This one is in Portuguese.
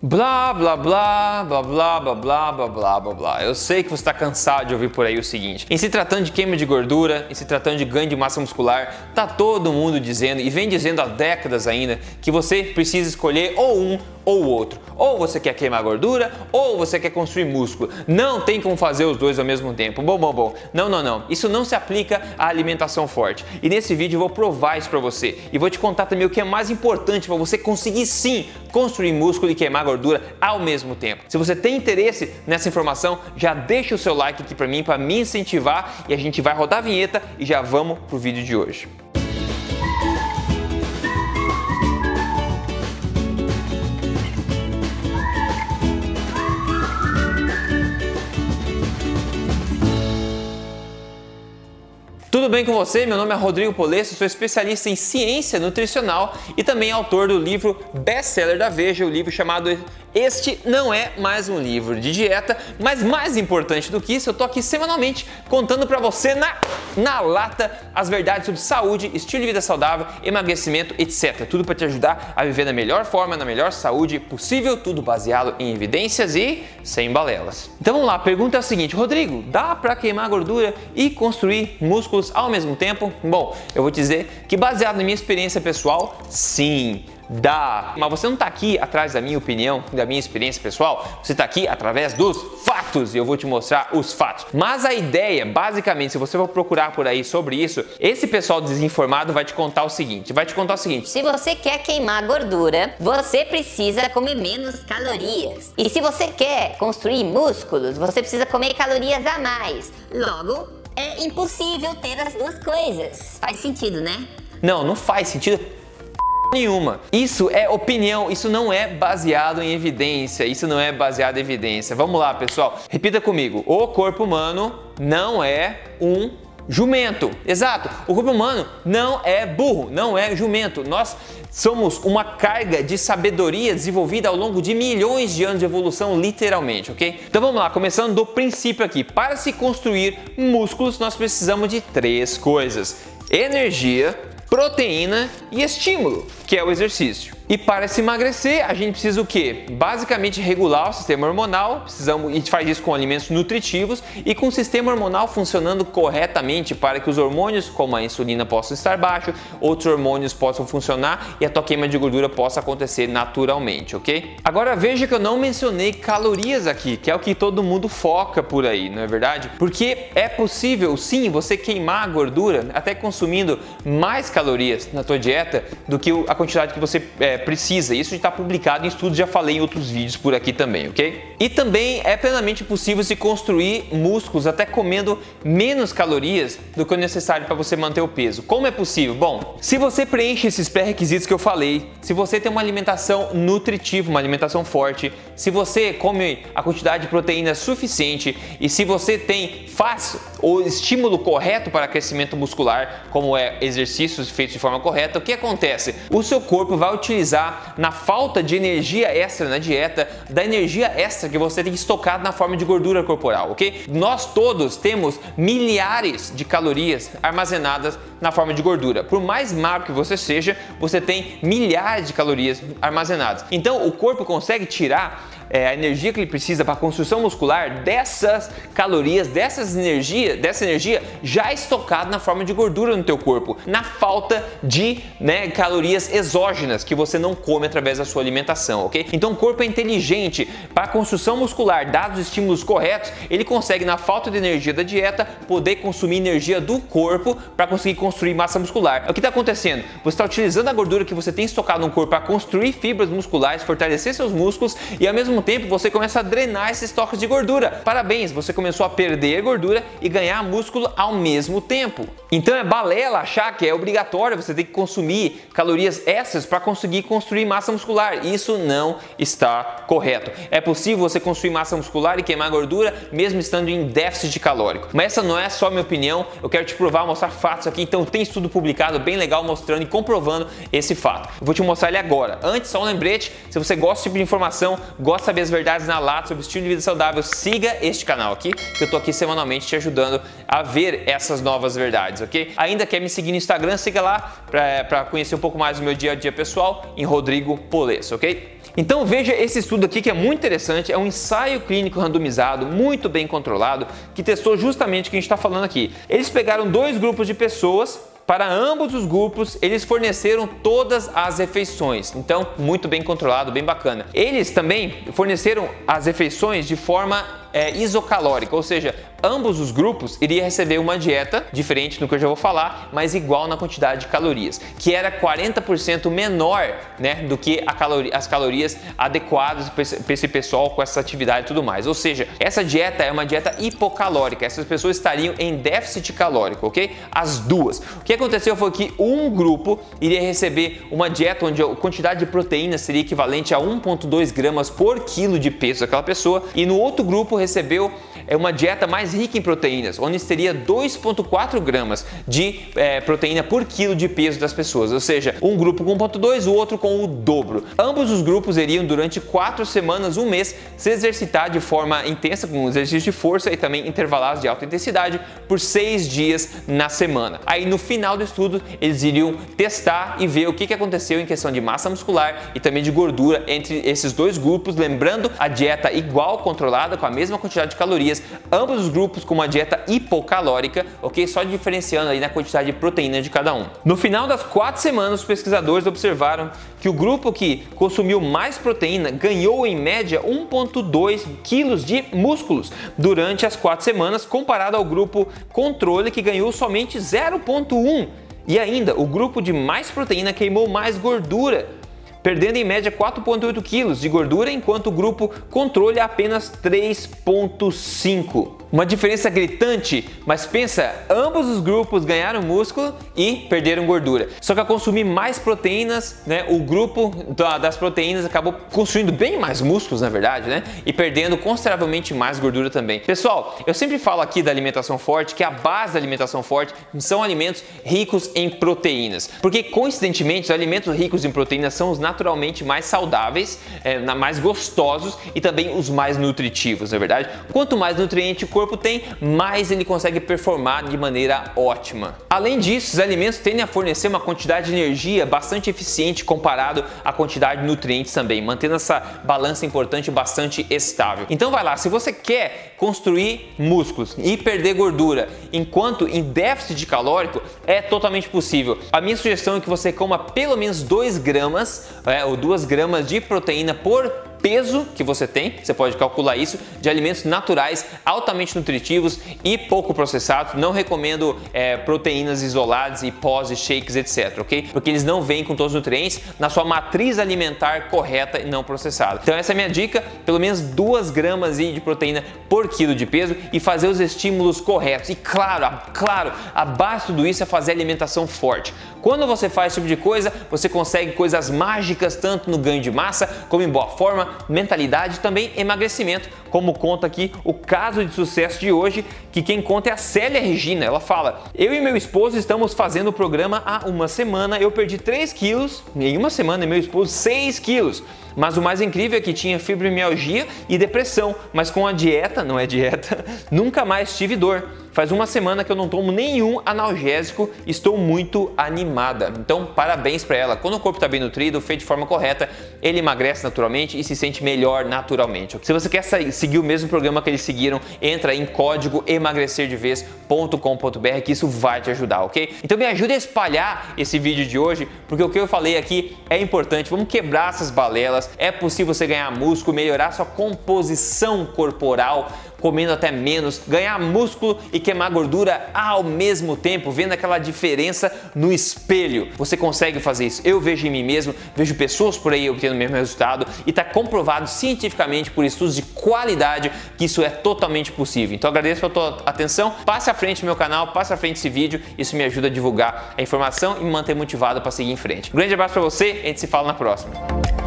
Blá blá blá blá blá blá blá blá blá blá blá. Eu sei que você está cansado de ouvir por aí o seguinte: em se tratando de queima de gordura, em se tratando de ganho de massa muscular, tá todo mundo dizendo e vem dizendo há décadas ainda que você precisa escolher ou um ou outro. Ou você quer queimar gordura, ou você quer construir músculo. Não tem como fazer os dois ao mesmo tempo. Bom, bom, bom. Não, não, não. Isso não se aplica à alimentação forte. E nesse vídeo eu vou provar isso para você e vou te contar também o que é mais importante para você conseguir sim construir músculo e queimar gordura ao mesmo tempo. Se você tem interesse nessa informação, já deixa o seu like aqui para mim para me incentivar e a gente vai rodar a vinheta e já vamos pro vídeo de hoje. Tudo bem com você? Meu nome é Rodrigo Polesso, sou especialista em ciência nutricional e também autor do livro best-seller da Veja, o livro chamado Este Não É Mais Um Livro de Dieta, mas mais importante do que isso, eu tô aqui semanalmente contando para você na, na lata as verdades sobre saúde, estilo de vida saudável, emagrecimento, etc. Tudo para te ajudar a viver da melhor forma, na melhor saúde possível, tudo baseado em evidências e sem balelas. Então vamos lá, a pergunta é a seguinte, Rodrigo, dá para queimar gordura e construir músculos ao mesmo tempo? Bom, eu vou dizer que baseado na minha experiência pessoal, sim, dá. Mas você não está aqui atrás da minha opinião, da minha experiência pessoal, você está aqui através dos fatos e eu vou te mostrar os fatos. Mas a ideia, basicamente, se você for procurar por aí sobre isso, esse pessoal desinformado vai te contar o seguinte: vai te contar o seguinte. Se você quer queimar gordura, você precisa comer menos calorias. E se você quer construir músculos, você precisa comer calorias a mais. Logo, é impossível ter as duas coisas. Faz sentido, né? Não, não faz sentido nenhuma. Isso é opinião, isso não é baseado em evidência, isso não é baseado em evidência. Vamos lá, pessoal. Repita comigo. O corpo humano não é um jumento. Exato. O corpo humano não é burro, não é jumento. Nós somos uma carga de sabedoria desenvolvida ao longo de milhões de anos de evolução, literalmente, ok? Então vamos lá, começando do princípio aqui. Para se construir músculos, nós precisamos de três coisas: energia, proteína e estímulo, que é o exercício. E para se emagrecer, a gente precisa o quê? Basicamente regular o sistema hormonal, precisamos, gente faz isso com alimentos nutritivos e com o sistema hormonal funcionando corretamente para que os hormônios, como a insulina, possam estar baixos, outros hormônios possam funcionar e a tua queima de gordura possa acontecer naturalmente, ok? Agora veja que eu não mencionei calorias aqui, que é o que todo mundo foca por aí, não é verdade? Porque é possível sim você queimar a gordura até consumindo mais calorias na tua dieta do que a quantidade que você é, precisa. Isso está publicado em estudos, já falei em outros vídeos por aqui também, ok? E também é plenamente possível se construir músculos até comendo menos calorias do que o necessário para você manter o peso. Como é possível? Bom, se você preenche esses pré-requisitos que eu falei, se você tem uma alimentação nutritiva, uma alimentação forte, se você come a quantidade de proteína suficiente e se você tem faz o estímulo correto para crescimento muscular, como é exercícios feitos de forma correta, o que acontece? O seu corpo vai utilizar utilizar na falta de energia extra na dieta, da energia extra que você tem estocado na forma de gordura corporal, ok? Nós todos temos milhares de calorias armazenadas na forma de gordura. Por mais magro que você seja, você tem milhares de calorias armazenadas. Então o corpo consegue tirar é, a energia que ele precisa para a construção muscular dessas calorias, dessas energia, dessa energia já estocada na forma de gordura no teu corpo, na falta de né, calorias exógenas que você não come através da sua alimentação, ok? Então o corpo é inteligente para a construção muscular, dados os estímulos corretos, ele consegue na falta de energia da dieta poder consumir energia do corpo para conseguir construir massa muscular. O que está acontecendo? Você está utilizando a gordura que você tem estocado no corpo para construir fibras musculares, fortalecer seus músculos e ao mesmo mesmo tempo você começa a drenar esses estoques de gordura. Parabéns, você começou a perder gordura e ganhar músculo ao mesmo tempo. Então é balela achar que é obrigatório você ter que consumir calorias extras para conseguir construir massa muscular. Isso não está correto. É possível você construir massa muscular e queimar gordura mesmo estando em déficit calórico. Mas essa não é só minha opinião, eu quero te provar, mostrar fatos aqui. Então tem estudo publicado bem legal mostrando e comprovando esse fato. Eu vou te mostrar ele agora. Antes, só um lembrete, se você gosta desse tipo de informação, gosta saber as verdades na lata sobre estilo de vida saudável, siga este canal aqui, que eu tô aqui semanalmente te ajudando a ver essas novas verdades, ok? Ainda quer me seguir no Instagram, siga lá para conhecer um pouco mais do meu dia a dia pessoal em Rodrigo Polesso, ok? Então veja esse estudo aqui que é muito interessante, é um ensaio clínico randomizado, muito bem controlado, que testou justamente o que a gente está falando aqui. Eles pegaram dois grupos de pessoas para ambos os grupos, eles forneceram todas as refeições. Então, muito bem controlado, bem bacana. Eles também forneceram as refeições de forma é, isocalórica, ou seja, ambos os grupos iriam receber uma dieta diferente do que eu já vou falar, mas igual na quantidade de calorias, que era 40% menor né, do que calori as calorias adequadas para esse pessoal com essa atividade e tudo mais. Ou seja, essa dieta é uma dieta hipocalórica, essas pessoas estariam em déficit calórico, ok? As duas. O que aconteceu foi que um grupo iria receber uma dieta onde a quantidade de proteína seria equivalente a 1,2 gramas por quilo de peso daquela pessoa, e no outro grupo recebeu é uma dieta mais rica em proteínas, onde teria 2,4 gramas de é, proteína por quilo de peso das pessoas, ou seja, um grupo com 1,2, o outro com o dobro. Ambos os grupos iriam durante quatro semanas, um mês, se exercitar de forma intensa, com exercícios de força e também intervalados de alta intensidade, por seis dias na semana. Aí no final do estudo, eles iriam testar e ver o que aconteceu em questão de massa muscular e também de gordura entre esses dois grupos, lembrando a dieta igual controlada com a mesma quantidade de calorias, ambos os grupos com uma dieta hipocalórica, ok? Só diferenciando aí na quantidade de proteína de cada um. No final das quatro semanas, os pesquisadores observaram que o grupo que consumiu mais proteína ganhou em média 1,2 quilos de músculos durante as quatro semanas, comparado ao grupo controle que ganhou somente 0,1 e ainda, o grupo de mais proteína queimou mais gordura, perdendo em média 4,8 kg de gordura, enquanto o grupo controle apenas 3,5 uma diferença gritante, mas pensa, ambos os grupos ganharam músculo e perderam gordura. Só que ao consumir mais proteínas, né, o grupo das proteínas acabou construindo bem mais músculos, na verdade, né, e perdendo consideravelmente mais gordura também. Pessoal, eu sempre falo aqui da alimentação forte que a base da alimentação forte são alimentos ricos em proteínas, porque coincidentemente os alimentos ricos em proteínas são os naturalmente mais saudáveis, é, mais gostosos e também os mais nutritivos, na é verdade. Quanto mais nutriente corpo tem, mais ele consegue performar de maneira ótima. Além disso, os alimentos tendem a fornecer uma quantidade de energia bastante eficiente comparado à quantidade de nutrientes também, mantendo essa balança importante bastante estável. Então vai lá, se você quer construir músculos e perder gordura enquanto em déficit de calórico, é totalmente possível. A minha sugestão é que você coma pelo menos 2 gramas é, ou 2 gramas de proteína por peso que você tem, você pode calcular isso, de alimentos naturais, altamente nutritivos e pouco processados. Não recomendo é, proteínas isoladas e pós, shakes, etc, ok? Porque eles não vêm com todos os nutrientes na sua matriz alimentar correta e não processada. Então essa é a minha dica, pelo menos 2 gramas de proteína por quilo de peso e fazer os estímulos corretos. E claro, claro, a base de tudo isso é fazer alimentação forte. Quando você faz esse tipo de coisa, você consegue coisas mágicas tanto no ganho de massa como em boa forma, mentalidade e também emagrecimento, como conta aqui o caso de sucesso de hoje, que quem conta é a Célia Regina. Ela fala: Eu e meu esposo estamos fazendo o programa há uma semana, eu perdi 3 quilos, em uma semana, e meu esposo 6 quilos. Mas o mais incrível é que tinha fibromialgia e depressão, mas com a dieta, não é dieta, nunca mais tive dor. Faz uma semana que eu não tomo nenhum analgésico, estou muito animada. Então, parabéns para ela. Quando o corpo está bem nutrido, feito de forma correta, ele emagrece naturalmente e se sente melhor naturalmente. Se você quer seguir o mesmo programa que eles seguiram, entra em código emagrecerdevez.com.br que isso vai te ajudar, ok? Então me ajude a espalhar esse vídeo de hoje, porque o que eu falei aqui é importante. Vamos quebrar essas balelas. É possível você ganhar músculo, melhorar sua composição corporal comendo até menos, ganhar músculo e queimar gordura ao mesmo tempo, vendo aquela diferença no espelho. Você consegue fazer isso. Eu vejo em mim mesmo, vejo pessoas por aí obtendo o mesmo resultado e está comprovado cientificamente por estudos de qualidade que isso é totalmente possível. Então agradeço pela tua atenção. Passe à frente meu canal, passe à frente esse vídeo. Isso me ajuda a divulgar a informação e me manter motivado para seguir em frente. Um grande abraço para você, a gente se fala na próxima.